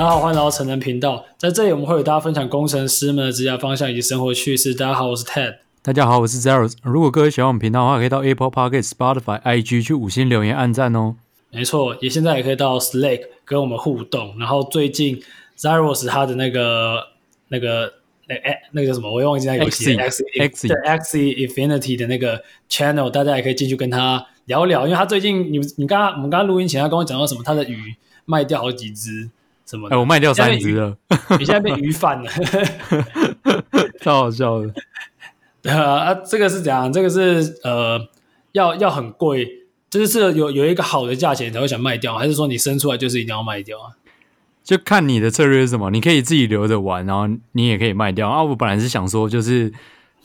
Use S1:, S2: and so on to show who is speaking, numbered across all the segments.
S1: 大家好，欢迎来到成人频道。在这里，我们会与大家分享工程师们的职业方向以及生活趣事。大家好，我是 Ted。
S2: 大家好，我是 Zeros。如果各位喜欢我们频道的话，可以到 Apple Podcast、Spotify、IG 去五星留言、按赞哦。
S1: 没错，也现在也可以到 Slack 跟我们互动。然后最近 Zeros 他的那个那个那哎那个叫什么？我也忘记那游戏。X X 对 Axie Infinity 的那个 Channel，大家也可以进去跟他聊聊，因为他最近你你刚刚我们刚刚录音前，他跟我讲到什么？他的鱼卖掉好几只。什么？哎，
S2: 我卖掉三只了。
S1: 你 现在变鱼贩了，
S2: 超好笑的。
S1: 呃啊，这个是怎样？这个是呃，要要很贵，就是这有有一个好的价钱才会想卖掉，还是说你生出来就是一定要卖掉啊？
S2: 就看你的策略是什么。你可以自己留着玩，然后你也可以卖掉。啊，我本来是想说，就是。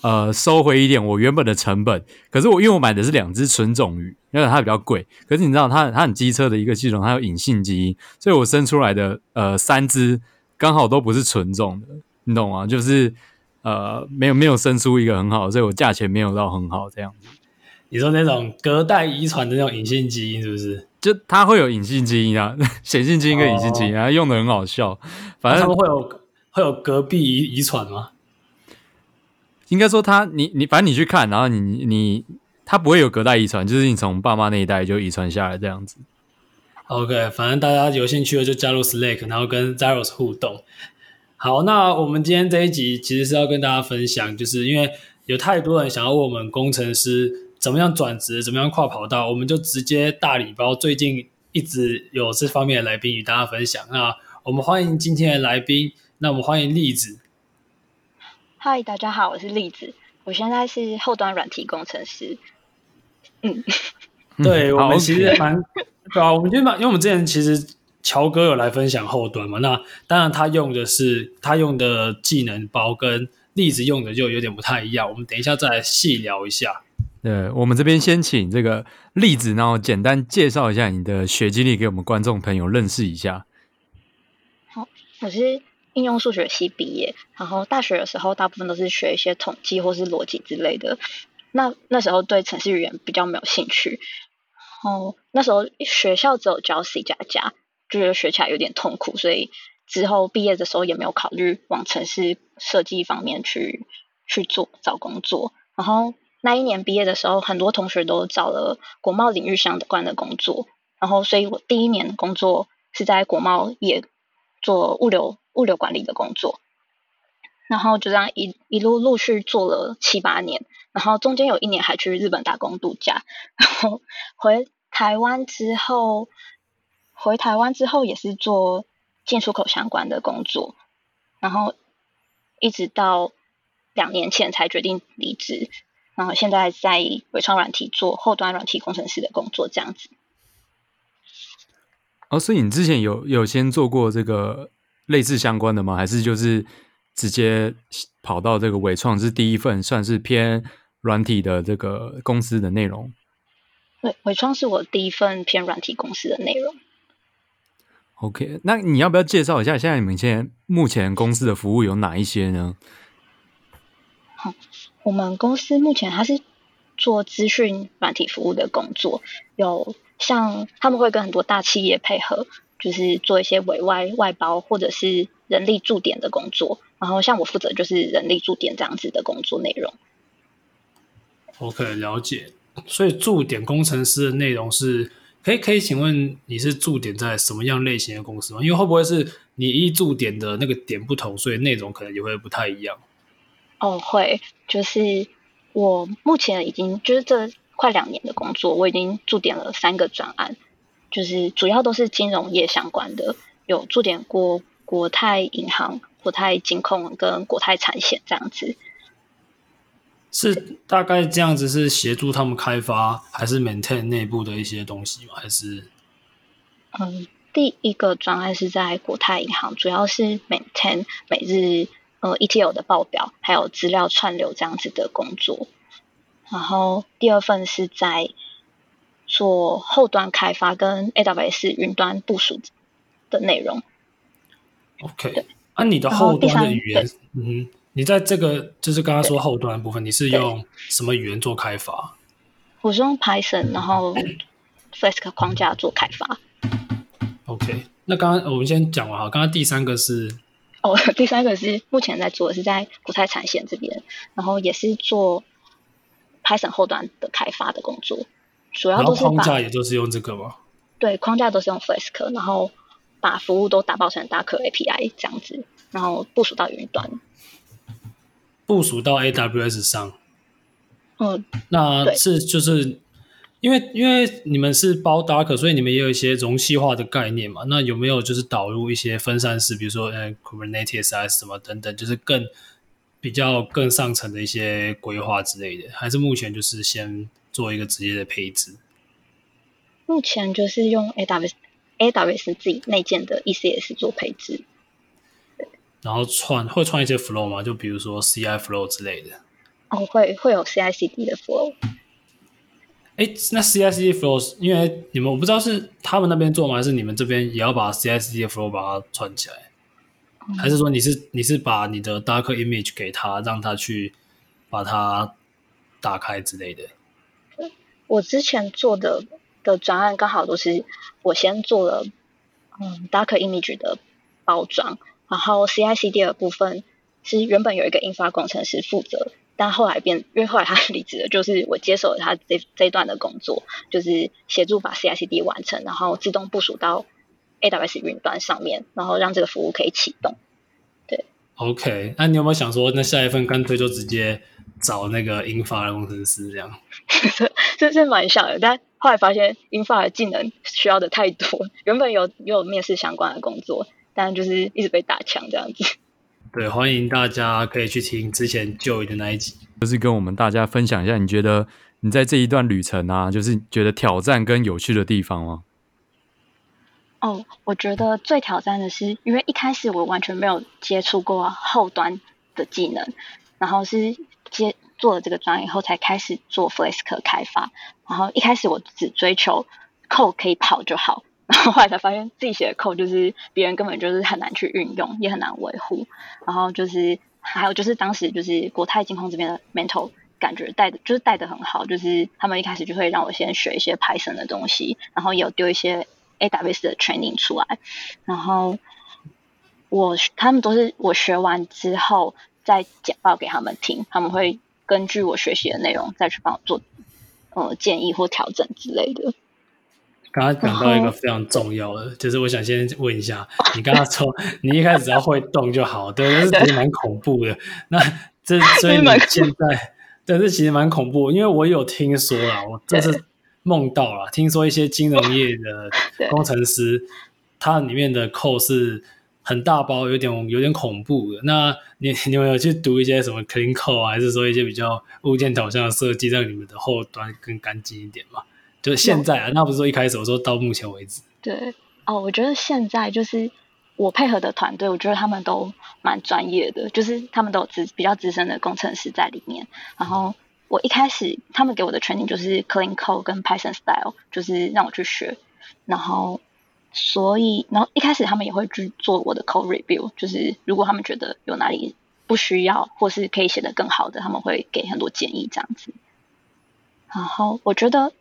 S2: 呃，收回一点我原本的成本，可是我因为我买的是两只纯种鱼，因为它比较贵。可是你知道它，它它很机车的一个系统，它有隐性基因，所以我生出来的呃三只刚好都不是纯种的，你懂吗？就是呃没有没有生出一个很好，所以我价钱没有到很好这样子。
S1: 你说那种隔代遗传的那种隐性基因是不是？
S2: 就它会有隐性基因啊，显性基因跟隐性基因，它用的很好笑。反正他们
S1: 会有会有隔壁遗遗传吗？
S2: 应该说他，你你反正你去看，然后你你他不会有隔代遗传，就是你从爸妈那一代就遗传下来这样子。
S1: OK，反正大家有兴趣的就加入 Slack，然后跟 Zeros 互动。好，那我们今天这一集其实是要跟大家分享，就是因为有太多人想要问我们工程师怎么样转职，怎么样跨跑道，我们就直接大礼包。最近一直有这方面的来宾与大家分享。那我们欢迎今天的来宾，那我们欢迎栗子。
S3: 嗨，大家好，我是栗子，我现在是后端软体工程师。嗯，
S1: 对，我们其实蛮对啊，我们就蛮，因为我们之前其实乔哥有来分享后端嘛，那当然他用的是他用的技能包跟栗子用的就有点不太一样，我们等一下再来细聊一下。
S2: 对，我们这边先请这个栗子，然后简单介绍一下你的学经历给我们观众朋友认识一下。
S3: 好，我是。应用数学系毕业，然后大学的时候大部分都是学一些统计或是逻辑之类的。那那时候对程式语言比较没有兴趣。然后那时候学校只有教 C 加加，就觉得学起来有点痛苦，所以之后毕业的时候也没有考虑往程式设计方面去去做找工作。然后那一年毕业的时候，很多同学都找了国贸领域相关的工作。然后所以我第一年工作是在国贸业做物流。物流管理的工作，然后就这样一一路陆续做了七八年，然后中间有一年还去日本打工度假，然后回台湾之后，回台湾之后也是做进出口相关的工作，然后一直到两年前才决定离职，然后现在在纬创软体做后端软体工程师的工作，这样子。
S2: 哦，所以你之前有有先做过这个？类似相关的吗？还是就是直接跑到这个伟创是第一份，算是偏软体的这个公司的内容？
S3: 伟伟创是我第一份偏软体公司的内容。
S2: OK，那你要不要介绍一下，现在你们现在目前公司的服务有哪一些呢？
S3: 好，我们公司目前还是做资讯软体服务的工作，有像他们会跟很多大企业配合。就是做一些委外外包或者是人力驻点的工作，然后像我负责就是人力驻点这样子的工作内容。
S1: OK，了解。所以驻点工程师的内容是，可以可以请问你是驻点在什么样类型的公司吗？因为会不会是你一驻点的那个点不同，所以内容可能也会不太一样？
S3: 哦，会。就是我目前已经就是这快两年的工作，我已经驻点了三个专案。就是主要都是金融业相关的，有驻点过国泰银行、国泰金控跟国泰产险这样子。
S1: 是大概这样子，是协助他们开发，还是 maintain 内部的一些东西吗？还是？
S3: 嗯，第一个专案是在国泰银行，主要是 maintain 每日呃 ETL 的报表，还有资料串流这样子的工作。然后第二份是在。做后端开发跟 AWS 云端部署的内容。
S1: OK，那、啊、你的后端的语言，嗯，你在这个就是刚刚说后端的部分，你是用什么语言做开发？
S3: 我是用 Python，然后 Flask 框架做开发。
S1: OK，那刚刚我们先讲完哈，刚刚第三个是
S3: 哦，第三个是目前在做的是在国泰产险这边，然后也是做 Python 后端的开发的工作，主要都是
S1: 框架也就是用这个吗？
S3: 对，框架都是用 Flask，然后把服务都打包成 Docker API 这样子，然后部署到云端，
S1: 部署到 AWS 上。
S3: 嗯，
S1: 那是就是。因为因为你们是包 Docker，所以你们也有一些容器化的概念嘛。那有没有就是导入一些分散式，比如说呃 Kubernetes 啊什么等等，就是更比较更上层的一些规划之类的？还是目前就是先做一个直接的配置？
S3: 目前就是用 AWS AWS 自己内建的 ECS 做配置。
S1: 然后串会串一些 flow 吗？就比如说 CI flow 之类的？
S3: 哦，会会有 CI/CD 的 flow。
S1: 哎，那 CI/CD flow，因为你们我不知道是他们那边做吗，还是你们这边也要把 CI/CD flow 把它串起来？嗯、还是说你是你是把你的 Docker image 给他，让他去把它打开之类的？
S3: 我之前做的的专案刚好都是我先做了嗯 Docker image 的包装，然后 CI/CD 的部分是原本有一个印发工程师负责。但后来变，因为后来他 离职了，就是我接手了他这这一段的工作，就是协助把 CI/CD 完成，然后自动部署到 AWS 云端上面，然后让这个服务可以启动。对
S1: ，OK，那你有没有想说，那下一份干脆就直接找那个 Infa 的工程师这样？
S3: 这是蛮像的，但后来发现 Infa 的技能需要的太多，原本有有面试相关的工作，但就是一直被打枪这样子。
S1: 对，欢迎大家可以去听之前 Joey 的那一集，
S2: 就是跟我们大家分享一下，你觉得你在这一段旅程啊，就是觉得挑战跟有趣的地方吗？
S3: 哦，我觉得最挑战的是，因为一开始我完全没有接触过后端的技能，然后是接做了这个专业以后才开始做 Flask 开发，然后一开始我只追求 code 可以跑就好。然后后来才发现自己写的 code 就是别人根本就是很难去运用，也很难维护。然后就是还有就是当时就是国泰金控这边的 mentor 感觉带的就是带的很好，就是他们一开始就会让我先学一些 Python 的东西，然后也有丢一些 AWS 的 training 出来。然后我他们都是我学完之后再简报给他们听，他们会根据我学习的内容再去帮我做呃建议或调整之类的。
S1: 刚刚讲到一个非常重要的，就是我想先问一下，你刚刚说你一开始只要会动就好，对，但是其实蛮恐怖的。那这 所以你现在，对，这其实蛮恐怖，因为我有听说啦，我这是梦到了，听说一些金融业的 工程师，他里面的 code 是很大包，有点有点恐怖的。那你你有没有去读一些什么 clean code 啊，还是说一些比较物件导向的设计，让你们的后端更干净一点嘛？就是现在啊，那不是说一开始我说到目前为止。
S3: 对哦，我觉得现在就是我配合的团队，我觉得他们都蛮专业的，就是他们都有资比较资深的工程师在里面。然后我一开始他们给我的 training 就是 clean code 跟 Python style，就是让我去学。然后所以，然后一开始他们也会去做我的 code review，就是如果他们觉得有哪里不需要或是可以写得更好的，他们会给很多建议这样子。然后我觉得。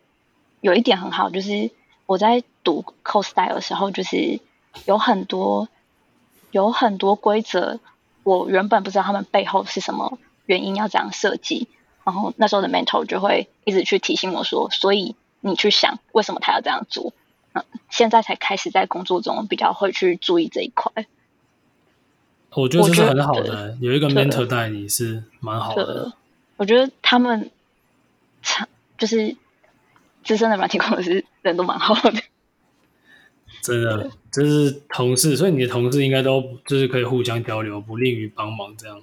S3: 有一点很好，就是我在读 code style 的时候，就是有很多有很多规则，我原本不知道他们背后是什么原因要这样设计，然后那时候的 mentor 就会一直去提醒我说，所以你去想为什么他要这样做。嗯，现在才开始在工作中比较会去注意这一块。
S1: 我觉得这是很好的，有一个 mentor 带你是蛮好的。
S3: 我觉得他们就是。资深的软体工程师人都蛮好的，
S1: 真的，就是同事，所以你的同事应该都就是可以互相交流，不吝于帮忙这样。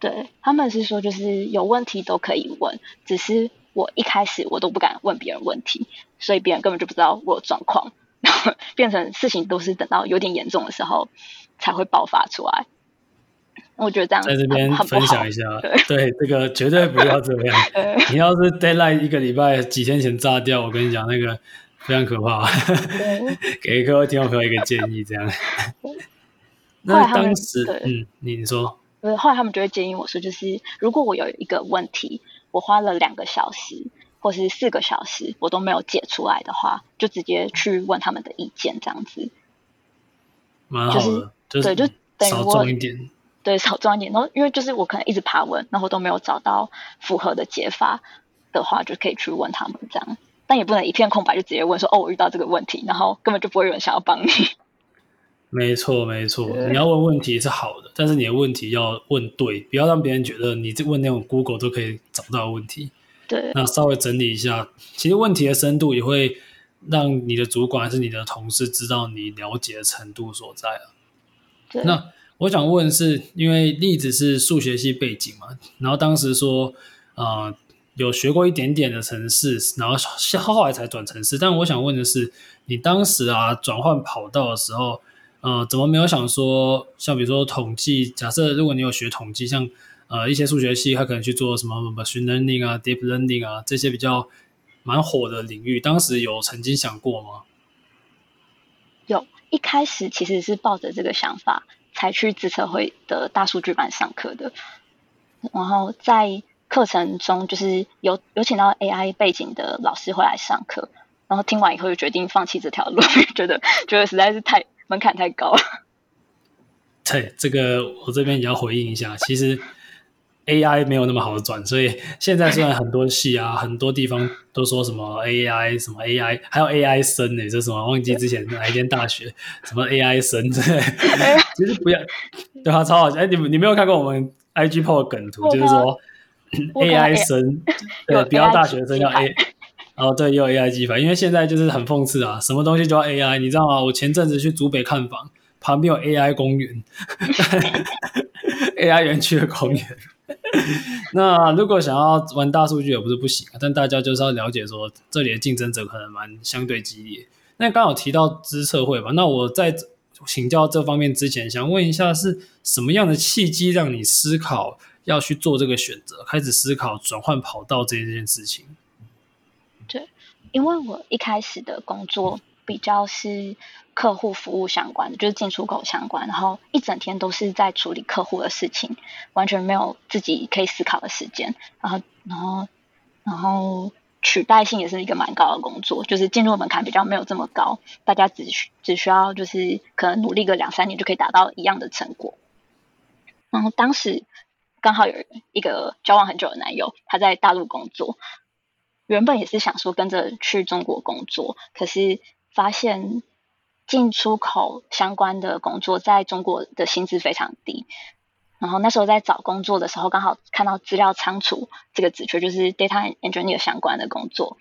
S3: 对，他们是说，就是有问题都可以问，只是我一开始我都不敢问别人问题，所以别人根本就不知道我有状况，然后变成事情都是等到有点严重的时候才会爆发出来。我觉得这样
S1: 在这边分享一下，对，对这个绝对不要这样。你要是 deadline 一个礼拜几天前炸掉，我跟你讲那个非常可怕。给各位听众朋友一个建议，这样。那当时，嗯，你说，
S3: 后来他们就会建议我说，就是如果我有一个问题，我花了两个小时或是四个小时，我都没有解出来的话，就直接去问他们的意见，这样子。
S1: 蛮好的，
S3: 就是对，就等于我
S1: 一点，
S3: 对，少装一点。然后因为就是我可能一直爬文，然后都没有找到符合的解法的话，就可以去问他们这样。但也不能一片空白就直接问说哦，我遇到这个问题，然后根本就不会有人想要帮你。
S1: 没错，没错，你要问问题是好的，但是你的问题要问对，不要让别人觉得你这问那种 Google 都可以找到问题。
S3: 对，
S1: 那稍微整理一下，其实问题的深度也会让你的主管还是你的同事知道你了解的程度所在啊。
S3: 对，
S1: 那我想问是因为例子是数学系背景嘛，然后当时说呃。有学过一点点的城市，然后后后来才转城市。但我想问的是，你当时啊转换跑道的时候，呃，怎么没有想说，像比如说统计，假设如果你有学统计，像呃一些数学系，他可能去做什么 machine learning 啊、deep learning 啊这些比较蛮火的领域，当时有曾经想过吗？
S3: 有，一开始其实是抱着这个想法才去资策会的大数据班上课的，然后在。课程中就是有有请到 AI 背景的老师会来上课，然后听完以后就决定放弃这条路，觉得觉得实在是太门槛太高了。
S1: 对，这个我这边也要回应一下，其实 AI 没有那么好转，所以现在虽然很多系啊，很多地方都说什么 AI 什么 AI，还有 AI 生呢，这什么忘记之前哪一间大学 什么 AI 生，对，其实不要对啊，超好笑。哎，你你没有看过我们 IG PO 的梗图，就是说。AI 生，对，不要大学生要 A，哦，对，又有 AI 机排，因为现在就是很讽刺啊，什么东西都要 AI，你知道吗？我前阵子去竹北看房，旁边有 AI 公园，AI 园区的公园。那如果想要玩大数据也不是不行，但大家就是要了解说，这里的竞争者可能蛮相对激烈。那刚好提到资策会吧，那我在请教这方面之前，想问一下，是什么样的契机让你思考？要去做这个选择，开始思考转换跑道这件事情。
S3: 对，因为我一开始的工作比较是客户服务相关的，就是进出口相关，然后一整天都是在处理客户的事情，完全没有自己可以思考的时间。然后，然后，然后取代性也是一个蛮高的工作，就是进入门槛比较没有这么高，大家只需只需要就是可能努力个两三年就可以达到一样的成果。然后当时。刚好有一个交往很久的男友，他在大陆工作。原本也是想说跟着去中国工作，可是发现进出口相关的工作在中国的薪资非常低。然后那时候在找工作的时候，刚好看到资料仓储这个职缺，就是 data engineer 相关的工作，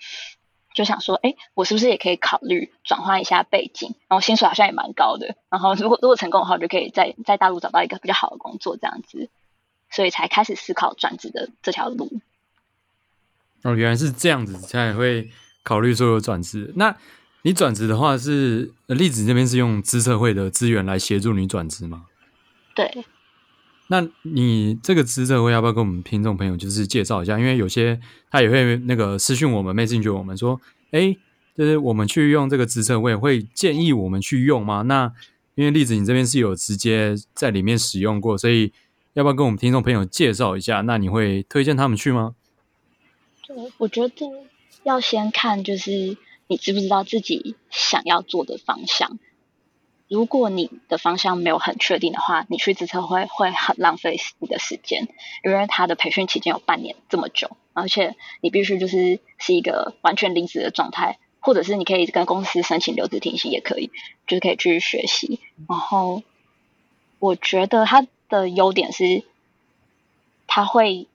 S3: 就想说，哎，我是不是也可以考虑转换一下背景？然后薪水好像也蛮高的。然后如果如果成功的话，我就可以在在大陆找到一个比较好的工作，这样子。所以才开始思考转职的这条路。
S2: 哦，原来是这样子，才会考虑说有转职。那你转职的话是，是例子这边是用资策会的资源来协助你转职吗？
S3: 对。
S2: 那你这个资策会要不要跟我们听众朋友就是介绍一下？因为有些他也会那个私讯我们，message 我们说，哎，就是我们去用这个资策会，会建议我们去用吗？那因为例子你这边是有直接在里面使用过，所以。要不要跟我们听众朋友介绍一下？那你会推荐他们去
S3: 吗？我觉得要先看，就是你知不知道自己想要做的方向。如果你的方向没有很确定的话，你去职测会会很浪费你的时间，因为他的培训期间有半年这么久，而且你必须就是是一个完全离职的状态，或者是你可以跟公司申请留职停薪也可以，就是可以去学习。然后我觉得他。的优点是，他会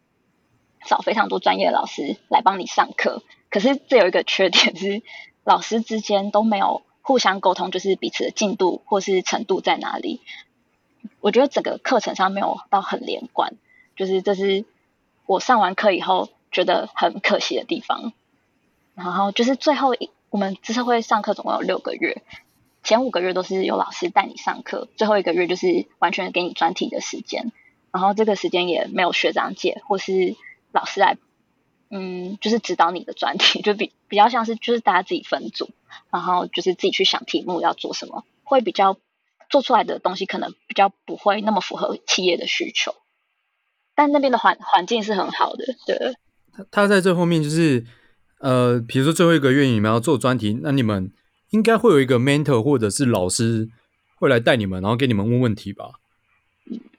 S3: 找非常多专业的老师来帮你上课。可是这有一个缺点是，老师之间都没有互相沟通，就是彼此的进度或是程度在哪里。我觉得整个课程上没有到很连贯，就是这是我上完课以后觉得很可惜的地方。然后就是最后一，我们资策会上课总共有六个月。前五个月都是有老师带你上课，最后一个月就是完全给你专题的时间，然后这个时间也没有学长姐或是老师来，嗯，就是指导你的专题，就比比较像是就是大家自己分组，然后就是自己去想题目要做什么，会比较做出来的东西可能比较不会那么符合企业的需求，但那边的环环境是很好的，对。
S2: 他他在这后面就是，呃，比如说最后一个月你们要做专题，那你们。应该会有一个 mentor 或者是老师会来带你们，然后给你们问问题吧？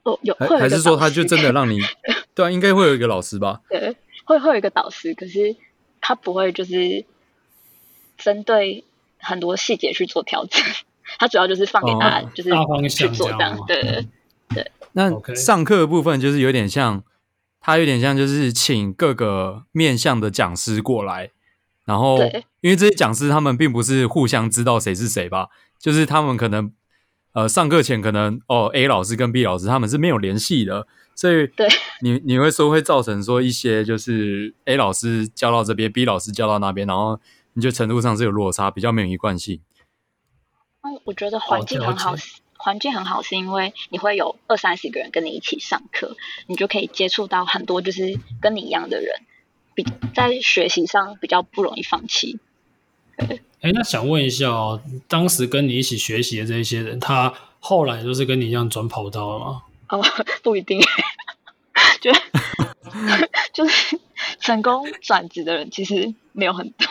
S3: 哦，有，
S2: 还还是说他就真的让你？对啊，应该会有一个老师吧？
S3: 对，会会有一个导师，可是他不会就是针对很多细节去做调整，他主要就是放给大家就是去做这样。对对对。
S2: 那上课的部分就是有点像，他有点像就是请各个面向的讲师过来，然后因为这些讲师他们并不是互相知道谁是谁吧，就是他们可能。呃，上课前可能哦，A 老师跟 B 老师他们是没有联系的，所以
S3: 对
S2: 你你会说会造成说一些就是 A 老师教到这边，B 老师教到那边，然后你就程度上是有落差，比较没有一贯性。
S3: 嗯，我觉得环境很好，环境很好是因为你会有二三十个人跟你一起上课，你就可以接触到很多就是跟你一样的人，比在学习上比较不容易放弃。
S1: 哎，那想问一下哦，当时跟你一起学习的这些人，他后来都是跟你一样转跑道了吗？
S3: 哦，不一定，就就是成功转职的人其实没有很多。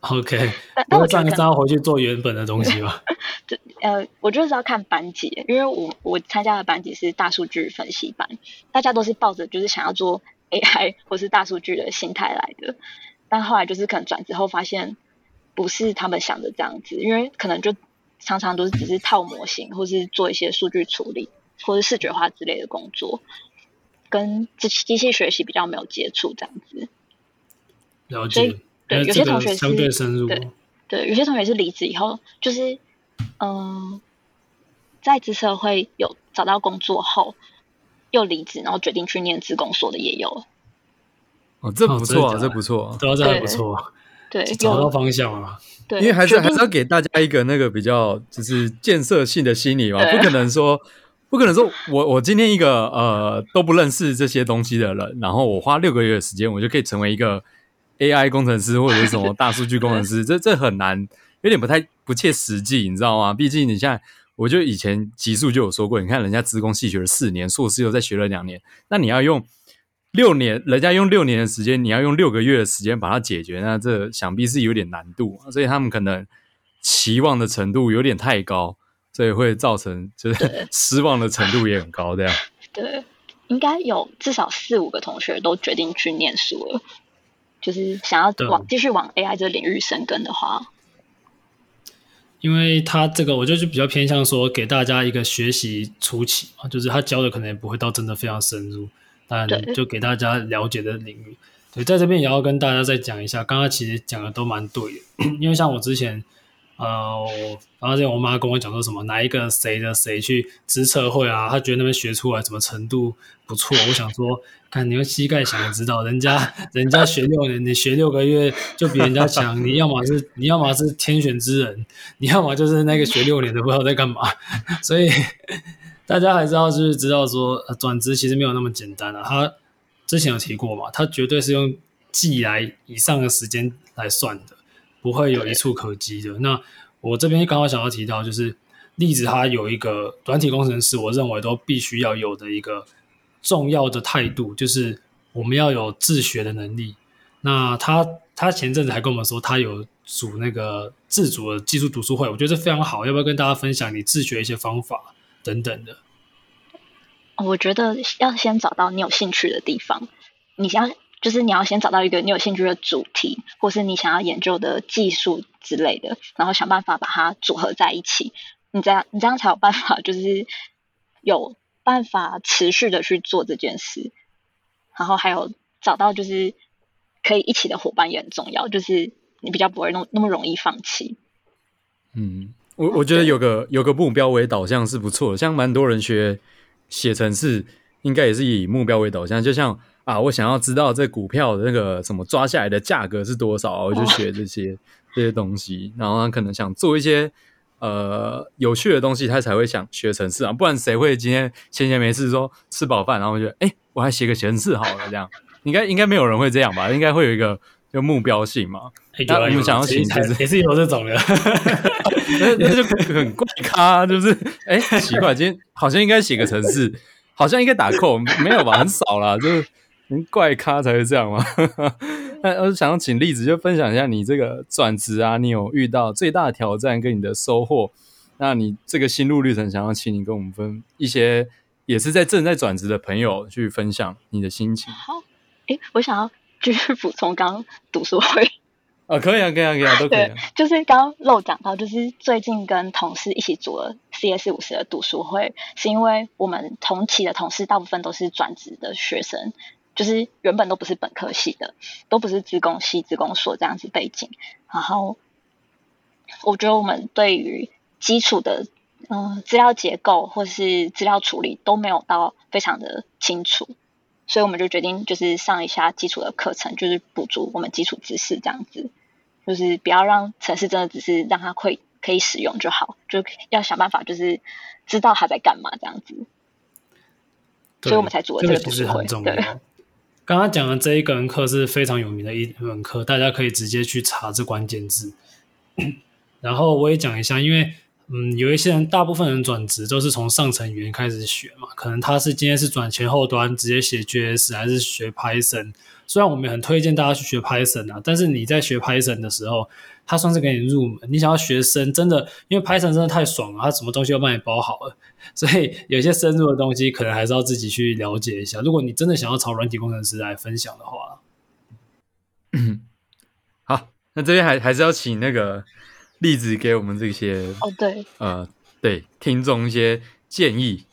S1: OK，那我这样要回去做原本的东西吧？
S3: 这呃，我就是要看班级，因为我我参加的班级是大数据分析班，大家都是抱着就是想要做 AI 或是大数据的心态来的，但后来就是可能转职后发现。不是他们想的这样子，因为可能就常常都是只是套模型，或是做一些数据处理，或是视觉化之类的工作，跟机机器学习比较没有接触这样子。
S1: 了解。
S3: 对，有些同学是
S1: 相对深入。
S3: 对，对，有些同学是离职以后，就是嗯，在职社会有找到工作后又离职，然后决定去念职工所的也有。
S2: 哦，这不错啊，这不错，
S1: 这这还不错。
S3: 对，
S1: 找到方向了。
S3: 对，
S2: 因为还是还是要给大家一个那个比较就是建设性的心理嘛，不可能说不可能说我我今天一个呃都不认识这些东西的人，然后我花六个月的时间，我就可以成为一个 AI 工程师或者是什么大数据工程师，这这很难，有点不太不切实际，你知道吗？毕竟你现在，我就以前极速就有说过，你看人家职工系学了四年，硕士又再学了两年，那你要用。六年，人家用六年的时间，你要用六个月的时间把它解决，那这想必是有点难度，所以他们可能期望的程度有点太高，所以会造成就是 失望的程度也很高。这样
S3: 对，应该有至少四五个同学都决定去念书了，就是想要往继续往 AI 这个领域深耕的话，
S1: 因为他这个我就是比较偏向说给大家一个学习初期嘛，就是他教的可能也不会到真的非常深入。当然，就给大家了解的领域，对，在这边也要跟大家再讲一下。刚刚其实讲的都蛮对的，因为像我之前，呃，我然后之前我妈跟我讲说什么，哪一个谁的谁去资测会啊，她觉得那边学出来什么程度不错。我想说，看你用膝盖想知道，人家人家学六年，你学六个月就比人家强。你要么是你要么是天选之人，你要么就是那个学六年的不知道在干嘛，所以。大家还是要就是知道说，转职其实没有那么简单啊。他之前有提过嘛，他绝对是用季来以上的时间来算的，不会有一处可及的。那我这边刚好想要提到，就是例子，他有一个软体工程师，我认为都必须要有的一个重要的态度，就是我们要有自学的能力。那他他前阵子还跟我们说，他有组那个自主的技术读书会，我觉得这非常好。要不要跟大家分享你自学一些方法？等等的，
S3: 我觉得要先找到你有兴趣的地方。你想要就是你要先找到一个你有兴趣的主题，或是你想要研究的技术之类的，然后想办法把它组合在一起。你这样你这样才有办法，就是有办法持续的去做这件事。然后还有找到就是可以一起的伙伴也很重要，就是你比较不会那么那么容易放弃。
S2: 嗯。我我觉得有个有个目标为导向是不错的，像蛮多人学写程式，应该也是以目标为导向。就像啊，我想要知道这股票的那个什么抓下来的价格是多少，我就学这些这些东西。然后他可能想做一些呃有趣的东西，他才会想学程式啊。不然谁会今天闲闲没事说吃饱饭，然后我觉得哎，我还写个程式好了这样？应该应该没有人会这样吧？应该会有一个有目标性嘛。那我们想要请就是
S1: 也是有这种的。
S2: 那那就很怪咖，就是哎，奇怪，今天好像应该写个程式，好像应该打 code，没有吧？很少啦，就是怪咖才会这样嘛。那我想要请例子，就分享一下你这个转职啊，你有遇到最大的挑战跟你的收获，那你这个心路历程，想要请你跟我们分一些，也是在正在转职的朋友去分享你的心情。
S3: 好，诶，我想要继续补充刚刚读书会。
S2: 啊，可以啊，可以啊，可以啊，都可以啊。
S3: 就是刚刚漏讲到，就是最近跟同事一起组了 CS 五十的读书会，是因为我们同期的同事大部分都是转职的学生，就是原本都不是本科系的，都不是职工系、职工所这样子背景。然后我觉得我们对于基础的嗯资料结构或是资料处理都没有到非常的清楚。所以我们就决定，就是上一下基础的课程，就是补足我们基础知识，这样子，就是不要让城市真的只是让它会可以使用就好，就要想办法，就是知道它在干嘛，这样子。所以我们才组了这个读书会。对，
S1: 刚刚讲的这一个课是非常有名的一门课，大家可以直接去查这关键字。然后我也讲一下，因为。嗯，有一些人，大部分人转职都是从上层语言开始学嘛，可能他是今天是转前后端，直接写 JS 还是学 Python。虽然我们也很推荐大家去学 Python 啊，但是你在学 Python 的时候，它算是给你入门。你想要学深，真的，因为 Python 真的太爽了，它什么东西都帮你包好了，所以有些深入的东西可能还是要自己去了解一下。如果你真的想要朝软体工程师来分享的话，
S2: 嗯，好，那这边还还是要请那个。例子给我们这些
S3: 哦，对，
S2: 呃，对，听众一些建议。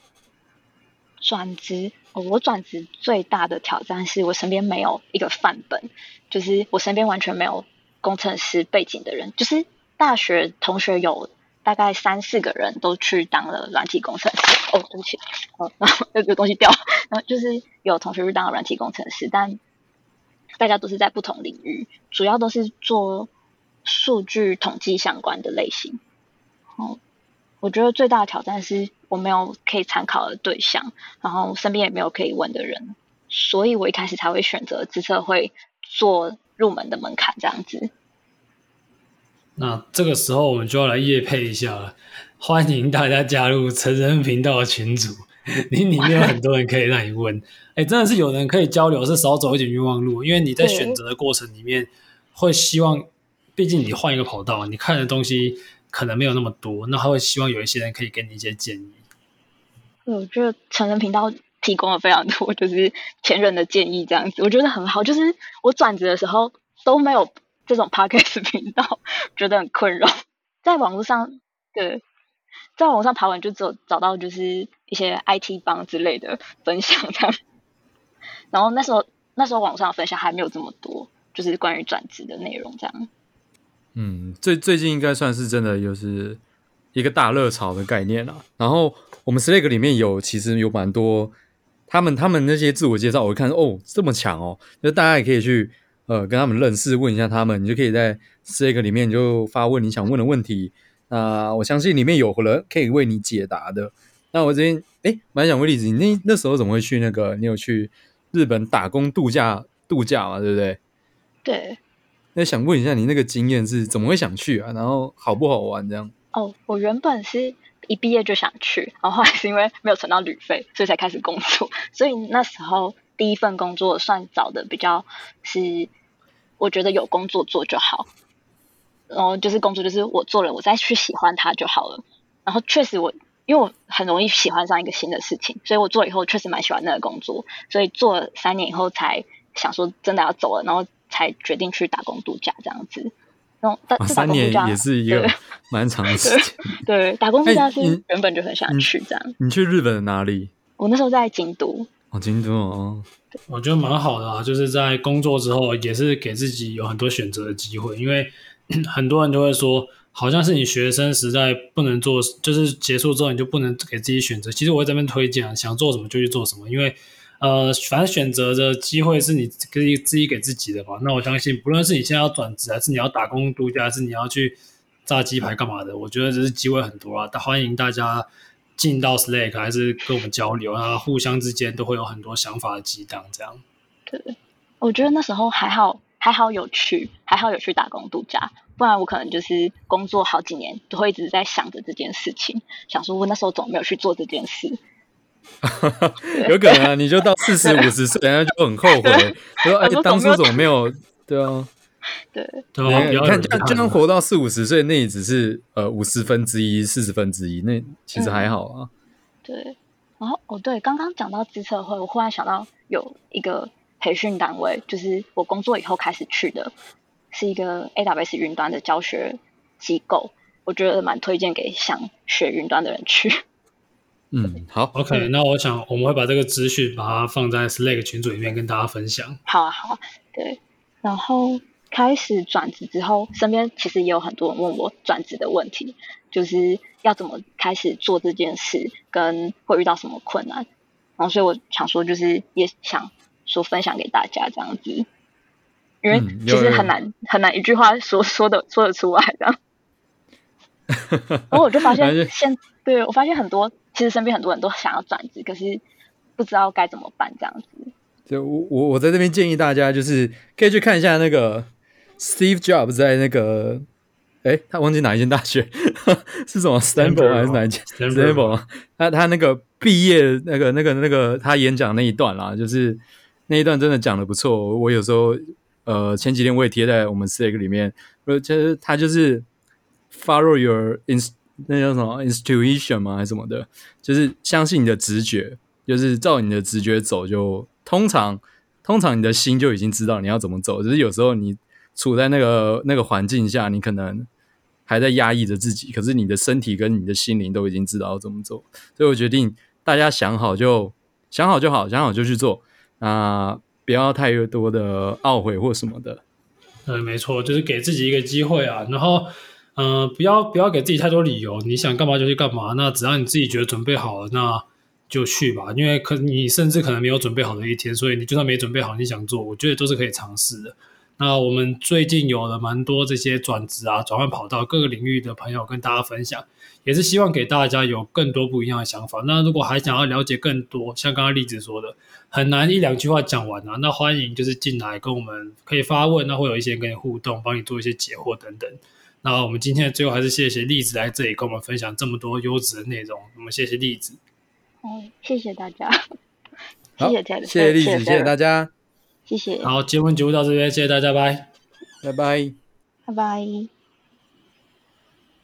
S3: 转职，哦，我转职最大的挑战是我身边没有一个范本，就是我身边完全没有工程师背景的人。就是大学同学有大概三四个人都去当了软体工程师。哦，对不起，哦，然后有个东西掉，然后就是有同学去当了软体工程师，但大家都是在不同领域，主要都是做。数据统计相关的类型，哦，我觉得最大的挑战是我没有可以参考的对象，然后身边也没有可以问的人，所以我一开始才会选择自测会做入门的门槛这样子。
S1: 那这个时候我们就要来夜配一下了，欢迎大家加入成人频道的群组，你里面有很多人可以让你问，哎，真的是有人可以交流，是少走一点冤枉路，因为你在选择的过程里面会希望。毕竟你换一个跑道，你看的东西可能没有那么多，那他会希望有一些人可以给你一些建议。
S3: 我觉得成人频道提供了非常多，就是前人的建议这样子，我觉得很好。就是我转职的时候都没有这种 podcast 频道，觉得很困扰。在网络上，对，在网上爬文就只有找到就是一些 IT 帮之类的分享这样。然后那时候那时候网上分享还没有这么多，就是关于转职的内容这样。
S2: 嗯，最最近应该算是真的，就是一个大热潮的概念了。然后我们 Slack 里面有，其实有蛮多他们他们那些自我介绍，我看哦这么强哦，就大家也可以去呃跟他们认识，问一下他们，你就可以在 Slack 里面就发问你想问的问题。那我相信里面有人可以为你解答的。那我这边诶蛮想问例子，你那那时候怎么会去那个？你有去日本打工度假度假嘛？对不对？
S3: 对。
S2: 那想问一下，你那个经验是怎么会想去啊？然后好不好玩这样？
S3: 哦，我原本是一毕业就想去，然后后来是因为没有存到旅费，所以才开始工作。所以那时候第一份工作算找的比较是，我觉得有工作做就好。然后就是工作，就是我做了，我再去喜欢它就好了。然后确实我，因为我很容易喜欢上一个新的事情，所以我做了以后确实蛮喜欢那个工作。所以做了三年以后才想说真的要走了，然后。才决定去打工度假这样子，然后打
S2: 三年也是一个 蛮长的时间。
S3: 对，打工度假是原本就很想去这样。
S2: 欸、你，你去日本哪里？
S3: 我那时候在京都。
S2: 哦，京都哦。
S1: 我觉得蛮好的啊，就是在工作之后也是给自己有很多选择的机会，因为 很多人都会说，好像是你学生时代不能做，就是结束之后你就不能给自己选择。其实我会这边推荐，想做什么就去做什么，因为。呃，反正选择的机会是你可以自己给自己的吧。那我相信，不论是你现在要转职，还是你要打工度假，还是你要去炸鸡排干嘛的，我觉得这是机会很多啊。欢迎大家进到 Slack，还是跟我们交流啊，互相之间都会有很多想法的激荡。这样，
S3: 对，我觉得那时候还好，还好有去，还好有去打工度假，不然我可能就是工作好几年都会一直在想着这件事情，想说我那时候怎么没有去做这件事。
S2: 有可能啊，你就到四十五十岁，人家就很后悔，说哎，当初怎么没有？对啊，
S1: 对？
S2: 你看，就就能活到四五十岁，那也只是呃五十分之一、四十分之一，那其实还好啊。
S3: 嗯、对，然后哦，对，刚刚讲到资策会，我忽然想到有一个培训单位，就是我工作以后开始去的，是一个 AWS 云端的教学机构，我觉得蛮推荐给想学云端的人去。
S2: 嗯，好
S1: ，OK，嗯，那我想我们会把这个资讯把它放在 Slack 群组里面跟大家分享。
S3: 好啊，好啊，对。然后开始转职之后，身边其实也有很多人问我转职的问题，就是要怎么开始做这件事，跟会遇到什么困难。然后所以我想说，就是也想说分享给大家这样子，因为其实很难、嗯、很难一句话说说的说得出来的。然后我就发现现对我发现很多。其实身边很多人都想要转职，可是不知道该怎么办，这样子。
S2: 就我我我在这边建议大家，就是可以去看一下那个 Steve Jobs 在那个，哎，他忘记哪一间大学，是什么 Stanford 还是哪一间 Stanford？他他那个毕业那个那个那个他演讲那一段啦，就是那一段真的讲的不错。我有时候呃前几天我也贴在我们 Slack 里面，呃，其实他就是 Follow your inst 那叫什么 intuition 吗？还是什么的？就是相信你的直觉，就是照你的直觉走就，就通常通常你的心就已经知道你要怎么走。只是有时候你处在那个那个环境下，你可能还在压抑着自己，可是你的身体跟你的心灵都已经知道要怎么走。所以我决定大家想好就想好就好，想好就去做啊，不要太多的懊悔或什么的。
S1: 嗯，没错，就是给自己一个机会啊，然后。嗯、不要不要给自己太多理由，你想干嘛就去干嘛。那只要你自己觉得准备好了，那就去吧。因为可你甚至可能没有准备好的一天，所以你就算没准备好，你想做，我觉得都是可以尝试的。那我们最近有了蛮多这些转职啊、转换跑道各个领域的朋友跟大家分享，也是希望给大家有更多不一样的想法。那如果还想要了解更多，像刚刚例子说的，很难一两句话讲完啊。那欢迎就是进来跟我们可以发问，那会有一些人跟你互动，帮你做一些解惑等等。那我们今天最后还是谢谢栗子来这里跟我们分享这么多优质的内容。我们谢谢栗子。
S3: 哦，谢谢大家。
S2: 谢谢谢谢栗子，谢谢大家。
S3: 谢谢。
S1: 好，结婚节目到这边，谢谢大家，拜
S2: 拜拜，
S3: 拜拜。